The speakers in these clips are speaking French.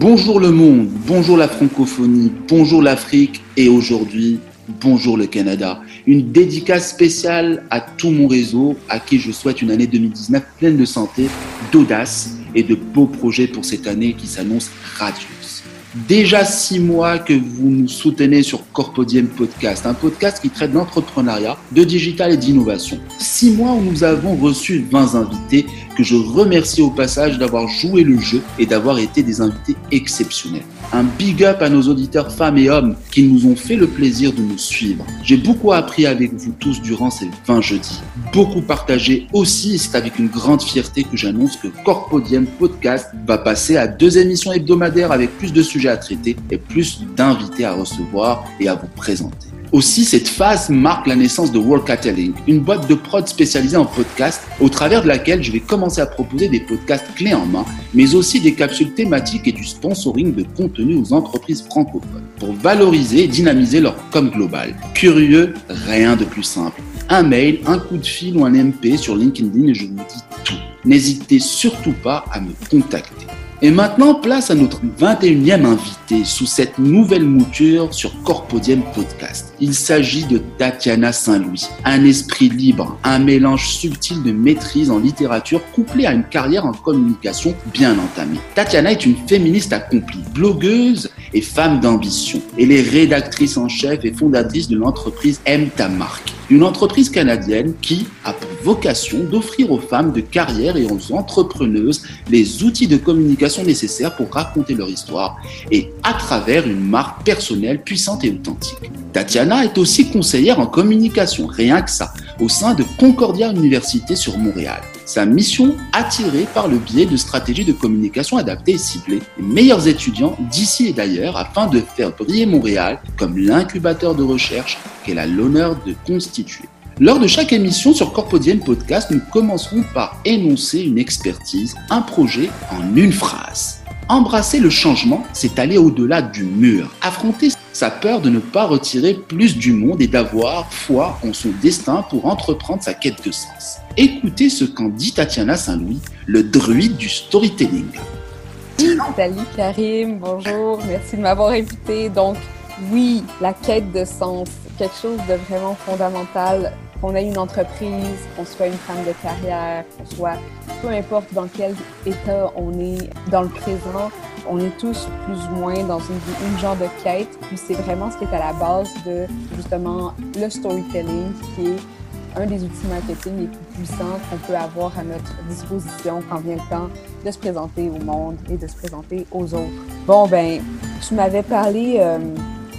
Bonjour le monde, bonjour la francophonie, bonjour l'Afrique et aujourd'hui, bonjour le Canada. Une dédicace spéciale à tout mon réseau à qui je souhaite une année 2019 pleine de santé, d'audace et de beaux projets pour cette année qui s'annonce radieuse. Déjà six mois que vous nous soutenez sur Corpodium Podcast, un podcast qui traite d'entrepreneuriat, de digital et d'innovation. Six mois où nous avons reçu 20 invités que je remercie au passage d'avoir joué le jeu et d'avoir été des invités exceptionnels. Un big up à nos auditeurs femmes et hommes qui nous ont fait le plaisir de nous suivre. J'ai beaucoup appris avec vous tous durant ces 20 jeudis. Beaucoup partagé aussi c'est avec une grande fierté que j'annonce que Corpodium Podcast va passer à deux émissions hebdomadaires avec plus de sujets à traiter et plus d'invités à recevoir et à vous présenter. Aussi, cette phase marque la naissance de World Cataling, une boîte de prod spécialisée en podcast, au travers de laquelle je vais commencer à proposer des podcasts clés en main, mais aussi des capsules thématiques et du sponsoring de contenu aux entreprises francophones, pour valoriser et dynamiser leur com global. Curieux, rien de plus simple. Un mail, un coup de fil ou un MP sur LinkedIn et je vous dis tout. N'hésitez surtout pas à me contacter. Et maintenant, place à notre 21e invité sous cette nouvelle mouture sur Corpodium Podcast. Il s'agit de Tatiana Saint-Louis, un esprit libre, un mélange subtil de maîtrise en littérature couplé à une carrière en communication bien entamée. Tatiana est une féministe accomplie, blogueuse et femme d'ambition. Elle est rédactrice en chef et fondatrice de l'entreprise M Ta Marque, une entreprise canadienne qui a pour vocation d'offrir aux femmes de carrière et aux entrepreneuses les outils de communication nécessaires pour raconter leur histoire et à travers une marque personnelle puissante et authentique. Tatiana est aussi conseillère en communication, rien que ça, au sein de Concordia Université sur Montréal. Sa mission, attirer par le biais de stratégies de communication adaptées et ciblées les meilleurs étudiants d'ici et d'ailleurs afin de faire briller Montréal comme l'incubateur de recherche qu'elle a l'honneur de constituer. Lors de chaque émission sur Corpodienne Podcast, nous commencerons par énoncer une expertise, un projet en une phrase. Embrasser le changement, c'est aller au-delà du mur, affronter sa peur de ne pas retirer plus du monde et d'avoir foi en son destin pour entreprendre sa quête de sens. Écoutez ce qu'en dit Tatiana Saint-Louis, le druide du storytelling. Salut Karim, bonjour, merci de m'avoir invité. Donc, oui, la quête de sens, quelque chose de vraiment fondamental qu'on ait une entreprise, qu'on soit une femme de carrière, qu'on soit peu importe dans quel état on est dans le présent, on est tous plus ou moins dans une, une genre de quête. Puis c'est vraiment ce qui est à la base de justement le storytelling, qui est un des outils marketing les plus puissants qu'on peut avoir à notre disposition quand vient le temps de se présenter au monde et de se présenter aux autres. Bon, ben, tu m'avais parlé, euh,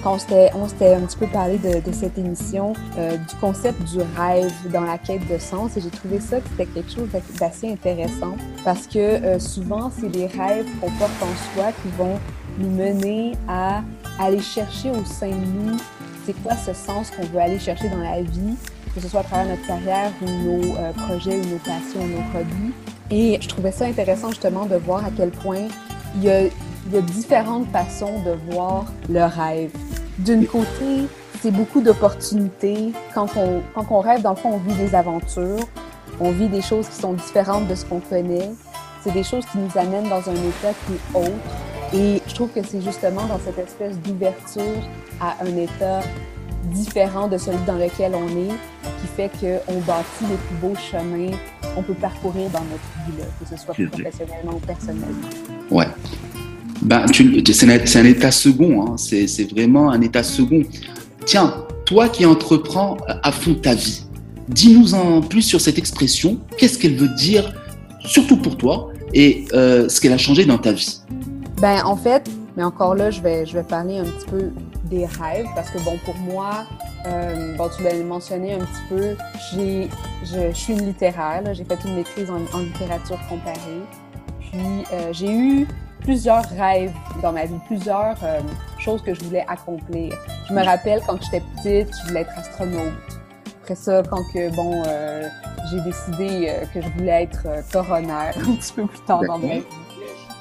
quand on s'était un petit peu parlé de, de cette émission, euh, du concept du rêve dans la quête de sens et j'ai trouvé ça que c'était quelque chose d'assez intéressant parce que euh, souvent, c'est des rêves qu'on porte en soi qui vont nous mener à aller chercher au sein de nous c'est quoi ce sens qu'on veut aller chercher dans la vie que ce soit à travers notre carrière ou nos euh, projets ou nos passions ou nos produits. Et je trouvais ça intéressant justement de voir à quel point il y a, il y a différentes façons de voir le rêve. D'une côté, c'est beaucoup d'opportunités. Quand on, quand on rêve, dans le fond, on vit des aventures, on vit des choses qui sont différentes de ce qu'on connaît. C'est des choses qui nous amènent dans un état qui est autre. Et je trouve que c'est justement dans cette espèce d'ouverture à un état différent de celui dans lequel on est, qui fait qu'on bâtit les plus beaux chemins qu'on peut parcourir dans notre vie, que ce soit professionnellement ou personnellement. Ouais. Ben, c'est un, état second, hein. c'est vraiment un état second. Tiens, toi qui entreprends à fond ta vie, dis-nous en plus sur cette expression, qu'est-ce qu'elle veut dire, surtout pour toi, et euh, ce qu'elle a changé dans ta vie? Ben, en fait, mais encore là, je vais, je vais parler un petit peu des rêves parce que, bon, pour moi, euh, bon, tu l'as mentionné un petit peu, j'ai, je, suis une littéraire, j'ai fait une maîtrise en, littérature comparée. Puis, euh, j'ai eu plusieurs rêves dans ma vie, plusieurs euh, choses que je voulais accomplir. Je me rappelle quand j'étais petite, je voulais être astronaute. Après ça, quand que, bon, euh, j'ai décidé euh, que je voulais être coroner un petit peu plus tard dans ma vie.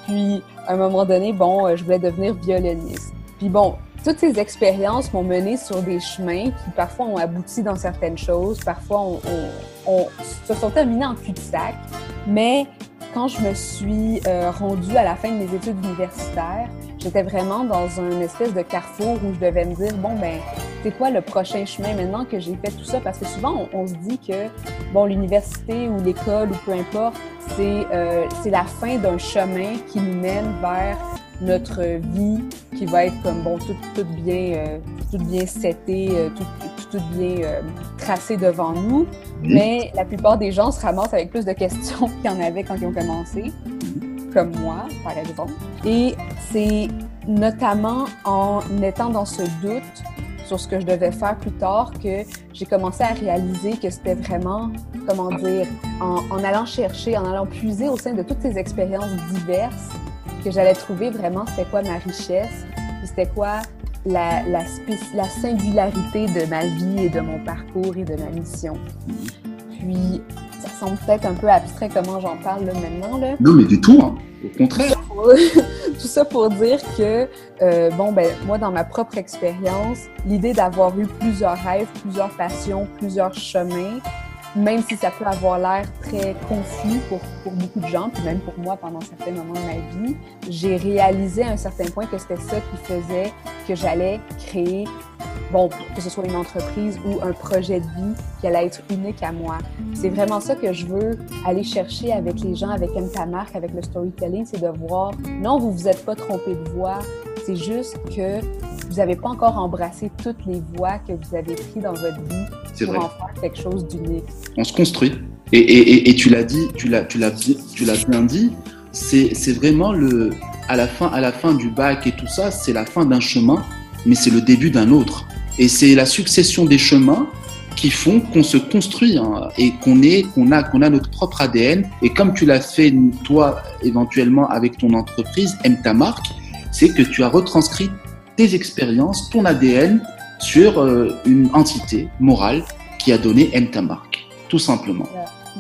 Puis, à un moment donné, bon, je voulais devenir violoniste. Puis bon, toutes ces expériences m'ont mené sur des chemins qui parfois ont abouti dans certaines choses, parfois on, se sont terminés en cul-de-sac, mais quand je me suis euh, rendue à la fin de mes études universitaires, j'étais vraiment dans un espèce de carrefour où je devais me dire bon ben c'est quoi le prochain chemin maintenant que j'ai fait tout ça? Parce que souvent on, se dit que bon l'université ou l'école ou peu importe c'est euh, c'est la fin d'un chemin qui nous mène vers notre vie qui va être comme bon tout, tout bien euh, tout bien seté euh, tout, tout, bien euh, tracé devant nous mais la plupart des gens se ramassent avec plus de questions qu'il y en avait quand ils ont commencé comme moi par exemple. Et c'est notamment en étant dans ce doute sur ce que je devais faire plus tard que j'ai commencé à réaliser que c'était vraiment, comment dire, en, en, allant chercher, en allant puiser au sein de toutes ces expériences diverses, que j'allais trouver vraiment c'était quoi ma richesse, c'était quoi la, la, la, singularité de ma vie et de mon parcours et de ma mission. Puis, ça semble peut-être un peu abstrait comment j'en parle là, maintenant. Là. Non, mais du tout, hein. au contraire. tout ça pour dire que, euh, bon, ben, moi, dans ma propre expérience, l'idée d'avoir eu plusieurs rêves, plusieurs passions, plusieurs chemins, même si ça peut avoir l'air très confus pour, beaucoup de gens, puis même pour moi pendant certains moments de ma vie, j'ai réalisé à un certain point que c'était ça qui faisait que j'allais créer, bon, que ce soit une entreprise ou un projet de vie qui allait être unique à moi. C'est vraiment ça que je veux aller chercher avec les gens, avec M ta marque, avec le storytelling, c'est de voir, non, vous vous êtes pas trompé de voix, c'est juste que vous n'avez pas encore embrassé toutes les voies que vous avez prises dans votre vie pour en faire quelque chose d'unique. On se construit. Et, et, et, tu l'as dit, tu l'as, tu l'as, tu l'as bien dit, c'est, c'est vraiment le, à la fin, à la fin du bac et tout ça, c'est la fin d'un chemin, mais c'est le début d'un autre. Et c'est la succession des chemins qui font qu'on se construit hein, et qu'on est, qu'on a, qu'on a notre propre ADN. Et comme tu l'as fait toi éventuellement avec ton entreprise, aime ta marque, c'est que tu as retranscrit tes expériences, ton ADN sur euh, une entité morale qui a donné M ta marque, tout simplement.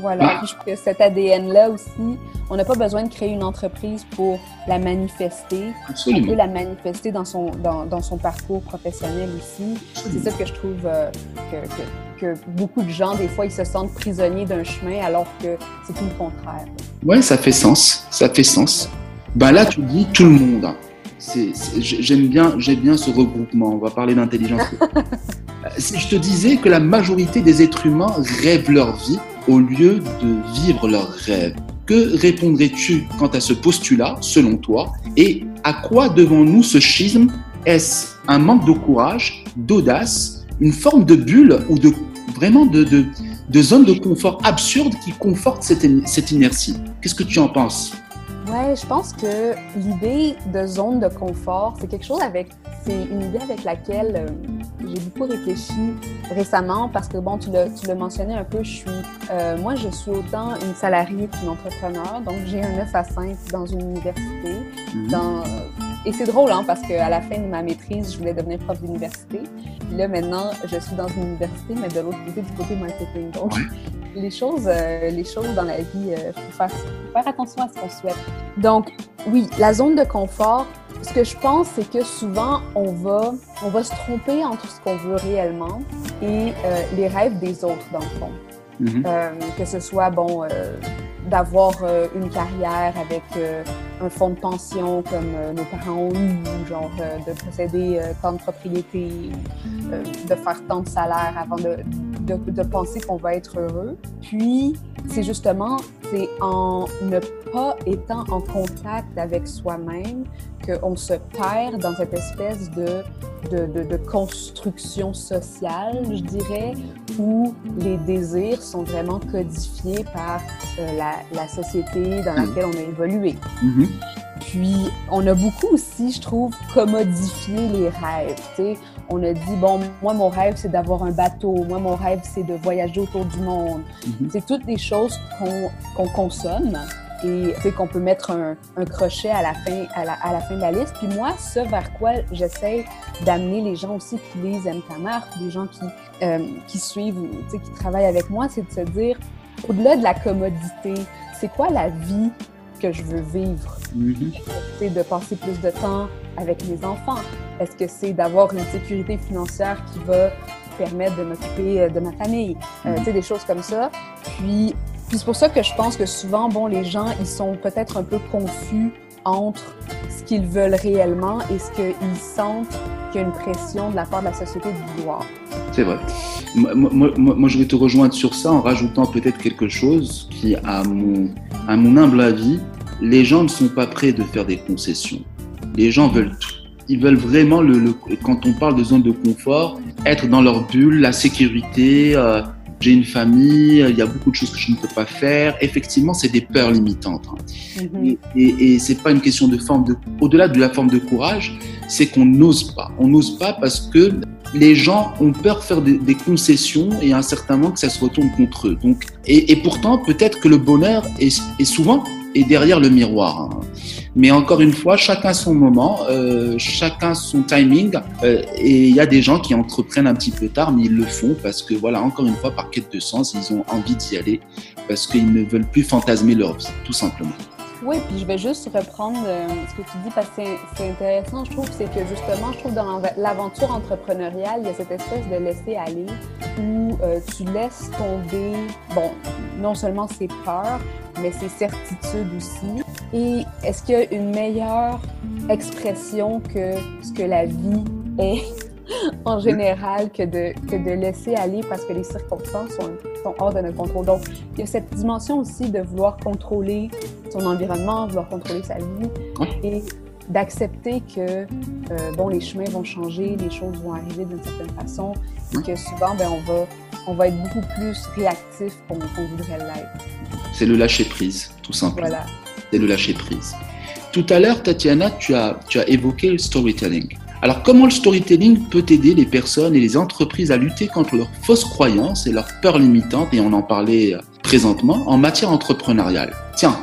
Voilà, ah. que cet ADN-là aussi, on n'a pas besoin de créer une entreprise pour la manifester. Absolument. On peut la manifester dans son, dans, dans son parcours professionnel aussi. C'est ça que je trouve euh, que, que, que, beaucoup de gens, des fois, ils se sentent prisonniers d'un chemin alors que c'est tout le contraire. Oui, ça fait sens. Ça fait sens. Ben là, tu dis tout le monde j'aime bien, j'aime bien ce regroupement. On va parler d'intelligence. si je te disais que la majorité des êtres humains rêvent leur vie au lieu de vivre leurs rêves, que répondrais-tu quant à ce postulat, selon toi Et à quoi devons-nous ce schisme? Est-ce un manque de courage, d'audace, une forme de bulle ou de vraiment de, de, de zone de confort absurde qui conforte cette, cette inertie? Qu'est-ce que tu en penses? Ouais, je pense que l'idée de zone de confort, c'est quelque chose avec, c'est une idée avec laquelle euh, j'ai beaucoup réfléchi récemment parce que bon, tu l'as, tu l'as mentionné un peu, je suis, euh, moi, je suis autant une salariée qu'une entrepreneur, donc j'ai un 9 à 5 dans une université, mm-hmm. dans et c'est drôle, hein, parce qu'à la fin de ma maîtrise, je voulais devenir prof d'université. Puis là, maintenant, je suis dans une université, mais de l'autre côté, du côté marketing. Donc, les choses, euh, les choses dans la vie, il euh, faut, faire, faire attention à ce qu'on souhaite. Donc, oui, la zone de confort, ce que je pense, c'est que souvent, on va, on va se tromper entre ce qu'on veut réellement et euh, les rêves des autres, dans le fond. Euh, que ce soit, bon, d'avoir une carrière avec un fonds de pension comme nos parents ont eu, ou genre de posséder tant de propriétés, de faire tant de salaire avant de, de, de penser qu'on va être heureux. Puis, c'est justement, c'est en ne pas étant en contact avec soi-même qu'on se perd dans cette espèce de de, de, de, construction sociale, je dirais, où les désirs sont vraiment codifiés par euh, la, la, société dans laquelle on a évolué. Mm-hmm. Puis, on a beaucoup aussi, je trouve, commodifié les rêves. On a dit, bon, moi, mon rêve, c'est d'avoir un bateau. Moi, mon rêve, c'est de voyager autour du monde. Mm-hmm. C'est toutes des choses qu'on qu'on consomme et c'est qu'on peut mettre un, un, crochet à la fin à la, à la, fin de la liste. Puis moi, ce vers quoi j'essaie d'amener les gens aussi qui lisent M ta marque, les gens qui euh, qui suivent, qui travaillent avec moi, c'est de se dire au-delà de la commodité, c'est quoi la vie que je veux vivre? C'est de passer plus de temps avec mes enfants. Est-ce que c'est d'avoir une sécurité financière qui va permettre de m'occuper euh, de ma famille, euh, mm-hmm. tu sais, des choses comme ça. Puis Puis c'est pour ça que je pense que souvent, bon, les gens, ils sont peut-être un peu confus entre ce qu'ils veulent réellement et ce qu'ils sentent qu'il y a une pression de la part de la société de vouloir. C'est vrai. Moi, moi, moi, je vais te rejoindre sur ça en rajoutant peut-être quelque chose qui, à mon, à mon humble avis, les gens ne sont pas prêts de faire des concessions. Les gens veulent tout. Ils veulent vraiment, le, le quand on parle de zone de confort, être dans leur bulle, la sécurité, euh, j'ai une famille, il y a beaucoup de choses que je ne peux pas faire. Effectivement, c'est des peurs limitantes. Hein. Mm-hmm. Et, et, c'est pas une question de forme de, au-delà de la forme de courage, c'est qu'on n'ose pas. On n'ose pas parce que les gens ont peur de faire des, des, concessions et à un certain moment que ça se retourne contre eux. Donc, et, et pourtant, peut-être que le bonheur est, est souvent est derrière le miroir. Hein. Mais encore une fois, chacun son moment, euh, chacun son timing. Euh, et il y a des gens qui entreprennent un petit peu tard, mais ils le font parce que, voilà, encore une fois, par quête de sens, ils ont envie d'y aller parce qu'ils ne veulent plus fantasmer leur vie, tout simplement. Oui, puis je vais juste reprendre euh, ce que tu dis parce que c'est intéressant, je trouve, c'est que justement, je trouve dans l'aventure entrepreneuriale, il y a cette espèce de laisser aller où tu laisses tomber, bon, non seulement ses peurs, mais ses certitudes aussi. Et est-ce qu'il y a une meilleure expression que ce que la vie est en général que de, que de laisser aller parce que les circonstances sont, sont, hors de notre contrôle? Donc, il y a cette dimension aussi de vouloir contrôler son environnement, vouloir contrôler sa vie et d'accepter que, euh, bon, les chemins vont changer, les choses vont arriver d'une certaine façon et que souvent, ben, on, va, on va être beaucoup plus réactif qu'on voudrait l'être. C'est le lâcher-prise, tout simplement. Voilà. C'est le lâcher-prise. Tout à l'heure, Tatiana, tu as, tu as évoqué le storytelling. Alors comment le storytelling peut aider les personnes et les entreprises à lutter contre leurs fausses croyances et leurs peurs limitantes, et on en parlait euh, présentement, en matière entrepreneuriale Tiens,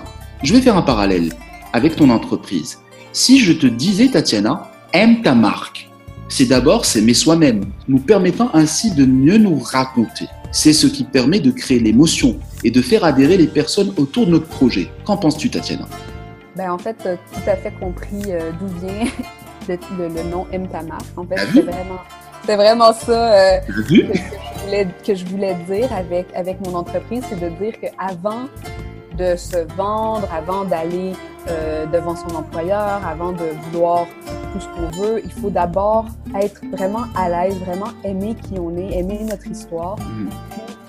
je vais faire un parallèle avec ton entreprise. Si je te disais, Tatiana, aime ta marque, c'est d'abord s'aimer soi-même, nous permettant ainsi de mieux nous raconter. C'est ce qui permet de créer l'émotion et de faire adhérer les personnes autour de notre projet. Qu'en penses-tu, Tatiana? Ben, En fait, tout à fait compris euh, d'où vient le, nom marque. En fait, c'est vraiment, ça euh, que, je voulais, que, je voulais, dire avec, avec mon entreprise, c'est de dire qu'avant de se vendre, avant d'aller euh, devant son employeur, avant de vouloir tout ce qu'on veut, il faut d'abord être vraiment à l'aise, vraiment aimer qui on est, aimer notre histoire. Mm.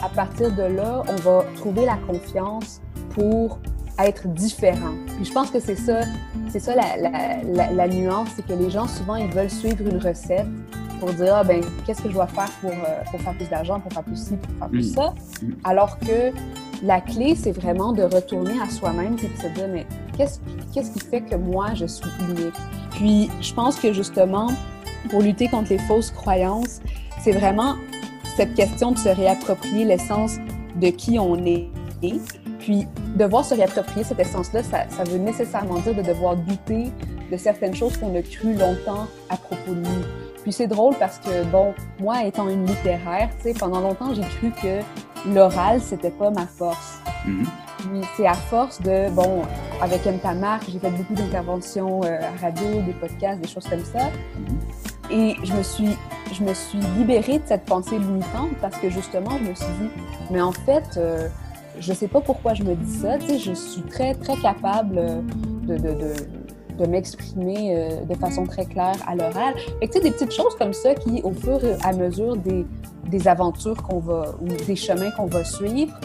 À partir de là, on va trouver la confiance pour être différent. Puis je pense que c'est ça, c'est ça la, la, la, nuance, c'est que les gens souvent ils veulent suivre une recette pour dire ah ben qu'est-ce que je dois faire pour, euh, pour faire plus d'argent, pour faire plus ci, pour faire plus ça, alors que la clé c'est vraiment de retourner à soi-même et de se dire mais qu'est-ce qui fait que moi je suis unique? Puis je pense que justement pour lutter contre les fausses croyances, c'est vraiment cette question de se réapproprier l'essence de qui on est puis, devoir se réapproprier cette essence-là, ça, ça, veut nécessairement dire de devoir douter de certaines choses qu'on a cru longtemps à propos de nous. Puis c'est drôle parce que, bon, moi, étant une littéraire, tu sais, pendant longtemps, j'ai cru que l'oral, c'était pas ma force. Puis c'est à force de, bon, avec M. Tamar, j'ai fait beaucoup d'interventions euh, à radio, des podcasts, des choses comme ça. Mm-hmm. Et je me suis, je me suis libérée de cette pensée limitante parce que justement, je me suis dit, mais en fait, euh, je sais pas pourquoi je me dis ça. Tu sais, je suis très, très capable de, de, de, de m'exprimer euh, de façon très claire à l'oral. Fait que, tu sais, des petites choses comme ça qui, au fur et à mesure des, des aventures qu'on va, ou des chemins qu'on va suivre,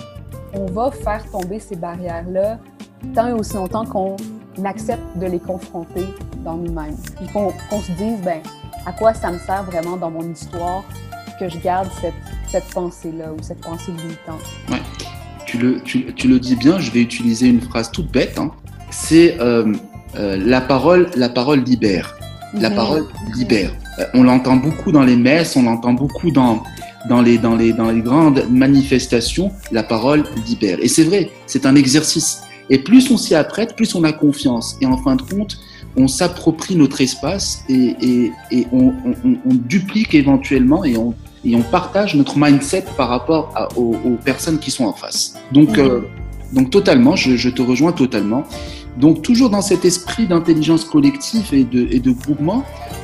on va faire tomber ces barrières-là tant et aussi longtemps qu'on accepte de les confronter dans nous-mêmes. Puis qu'on se dise, ben, à quoi ça me sert vraiment dans mon histoire que je garde cette, cette pensée-là ou cette pensée limitante. Ouais tu le, tu, le dis bien, je vais utiliser une phrase toute bête. Hein. C'est euh, euh, la parole, la parole libère. La parole libère. Euh, on l'entend beaucoup dans les messes, on l'entend beaucoup dans, dans, les, dans, les, dans les grandes manifestations. La parole libère. Et c'est vrai, c'est un exercice. Et plus on s'y apprête, plus on a confiance. Et en fin de compte, on s'approprie notre espace et, et, et on, on, on, duplique éventuellement et on et on partage notre mindset par rapport aux, personnes qui sont en face. Donc, euh, donc totalement, je, te rejoins totalement. Donc toujours dans cet esprit d'intelligence collective et de, et de groupement,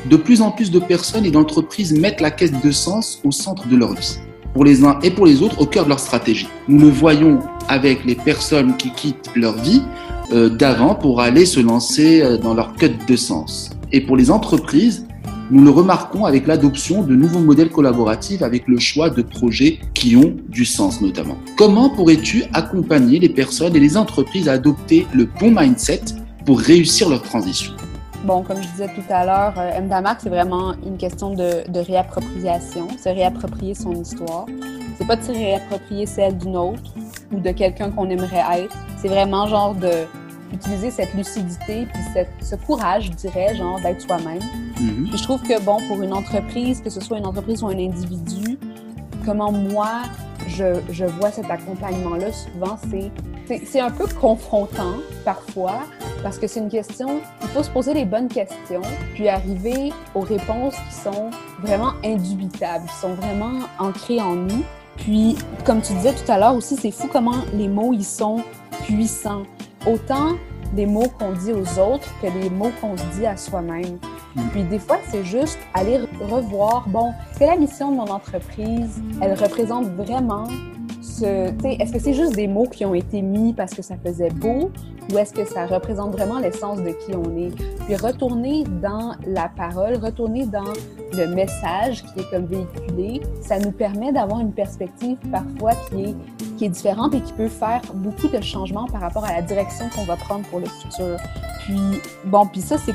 de plus en plus de personnes et d'entreprises mettent la quête de sens au centre de leur vie, pour les uns et pour les autres, au cœur de leur stratégie. Nous le voyons avec les personnes qui quittent leur vie euh, d'avant pour aller se lancer euh, dans leur quête de sens. Et pour les entreprises, nous le remarquons avec l'adoption de nouveaux modèles collaboratifs avec le choix de projets qui ont du sens notamment. Comment pourrais-tu accompagner les personnes et les entreprises à adopter le bon mindset pour réussir leur transition? Bon, comme je disais tout à l'heure, euh, MDAMAC, c'est vraiment une question de, réappropriation, se réapproprier son histoire. C'est pas de se réapproprier celle d'une autre ou de quelqu'un qu'on aimerait être. C'est vraiment genre de utiliser cette lucidité puis cette, ce courage, je dirais, genre d'être soi-même. Puis je trouve que bon, pour une entreprise, que ce soit une entreprise ou un individu, comment moi je, je vois cet accompagnement-là, souvent c'est- c'est un peu confrontant parfois parce que c'est une question, il faut se poser les bonnes questions puis arriver aux réponses qui sont vraiment indubitables, qui sont vraiment ancrées en nous. Puis, comme tu disais tout à l'heure aussi, c'est fou comment les mots, ils sont puissants. Autant des mots qu'on dit aux autres que les mots qu'on se dit à soi-même. Puis des fois, c'est juste aller re- revoir, bon, que la mission de mon entreprise, elle représente vraiment Est-ce que c'est juste des mots qui ont été mis parce que ça faisait beau ou est-ce que ça représente vraiment l'essence de qui on est? Puis retourner dans la parole, retourner dans le message qui est comme véhiculé, ça nous permet d'avoir une perspective parfois qui est, différente et qui peut faire beaucoup de changements par rapport à la direction qu'on va prendre pour le futur. Puis, bon, puis ça, c'est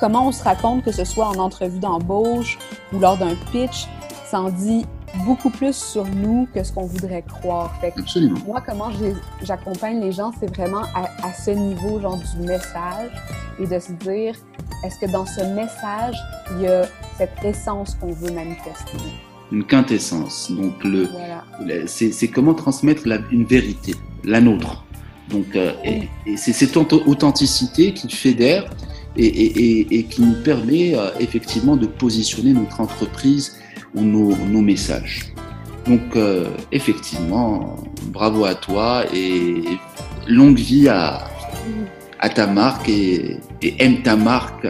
comment on se raconte, que ce soit en entrevue d'embauche ou lors d'un pitch, ça en beaucoup plus sur nous que ce qu'on voudrait croire. Fait que Absolument. moi, comment j'accompagne les gens, c'est vraiment à, à ce niveau, genre du message, et de se dire, est-ce que dans ce message, il y a cette essence qu'on veut manifester? Une quintessence. Donc, le, Voilà. le- c'est comment transmettre la- une vérité, la nôtre. Donc, euh, et, et c'est cette auth- authenticité qui fédère et, et- et- et qui nous permet euh, effectivement de positionner notre entreprise ou nos, messages. Donc, euh, effectivement, bravo à toi et longue vie à, à ta marque et, aime ta marque.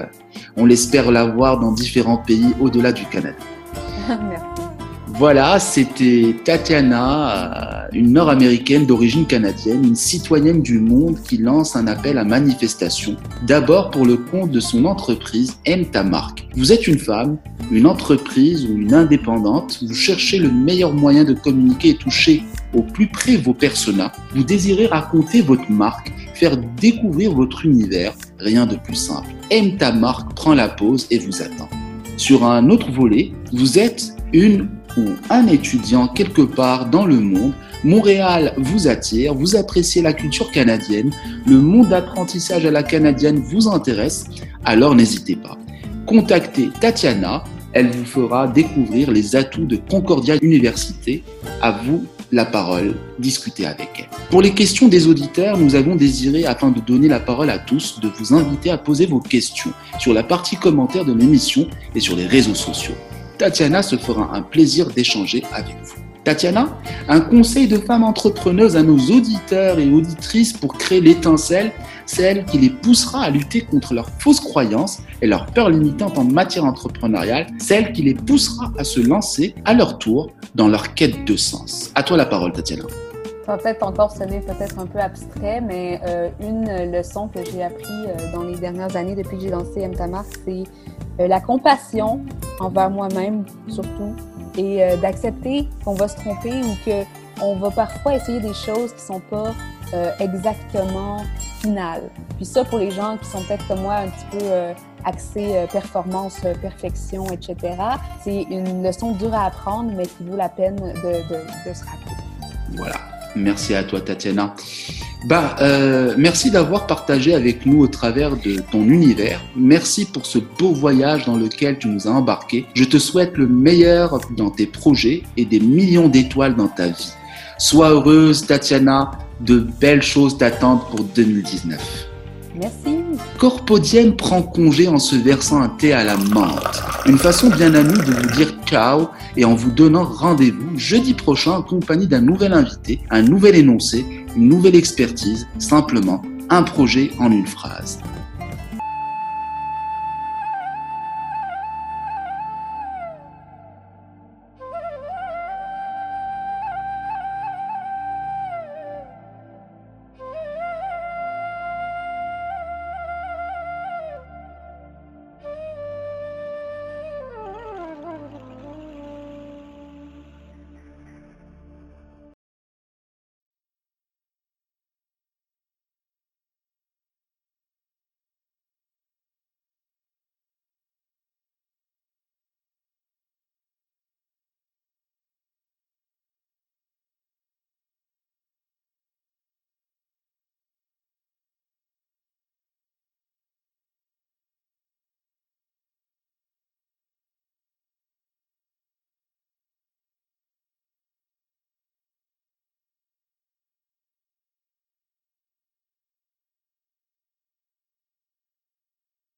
On l'espère l'avoir dans différents pays au-delà du Canada. Merci. Voilà, c'était Tatiana, euh, une nord-américaine d'origine canadienne, une citoyenne du monde qui lance un appel à manifestation, d'abord pour le compte de son entreprise Aime ta marque. Vous êtes une femme, une entreprise ou une indépendante, vous cherchez le meilleur moyen de communiquer et toucher au plus près vos personas, vous désirez raconter votre marque, faire découvrir votre univers, rien de plus simple. Aime ta marque prend la pause et vous attend. Sur un autre volet, vous êtes une ou un étudiant quelque part dans le monde. Montréal vous attire, vous appréciez la culture canadienne, le monde d'apprentissage à la canadienne vous intéresse, alors n'hésitez pas. Contactez Tatiana, elle vous fera découvrir les atouts de Concordia Université. À vous la parole, discutez avec elle. Pour les questions des auditeurs, nous avons désiré, afin de donner la parole à tous, de vous inviter à poser vos questions sur la partie commentaire de l'émission et sur les réseaux sociaux. Tatiana se fera un plaisir d'échanger avec vous. Tatiana, un conseil de femme entrepreneuse à nos auditeurs et auditrices pour créer l'étincelle, celle qui les poussera à lutter contre leurs fausses croyances et leurs peurs limitantes en matière entrepreneuriale, celle qui les poussera à se lancer à leur tour dans leur quête de sens. À toi la parole, Tatiana. Peut-être encore sonner peut-être un peu abstrait, mais euh, une leçon que j'ai appris euh, dans les dernières années depuis que j'ai lancé MTAMAR, c'est euh, la compassion envers moi-même surtout et euh, d'accepter qu'on va se tromper ou que on va parfois essayer des choses qui sont pas euh, exactement finales. Puis ça, pour les gens qui sont peut-être comme moi un petit peu euh, axés euh, performance, euh, perfection, etc., c'est une leçon dure à apprendre, mais qui vaut la peine de, de, de se rappeler. Voilà. Merci à toi, Tatiana. Bah, euh, merci d'avoir partagé avec nous au travers de ton univers. Merci pour ce beau voyage dans lequel tu nous as embarqués. Je te souhaite le meilleur dans tes projets et des millions d'étoiles dans ta vie. Sois heureuse, Tatiana. De belles choses t'attendent pour 2019. Merci. Corpodienne prend congé en se versant un thé à la menthe. Une façon bien amie de vous dire ciao et en vous donnant rendez-vous jeudi prochain en compagnie d'un nouvel invité, un nouvel énoncé, une nouvelle expertise, simplement un projet en une phrase.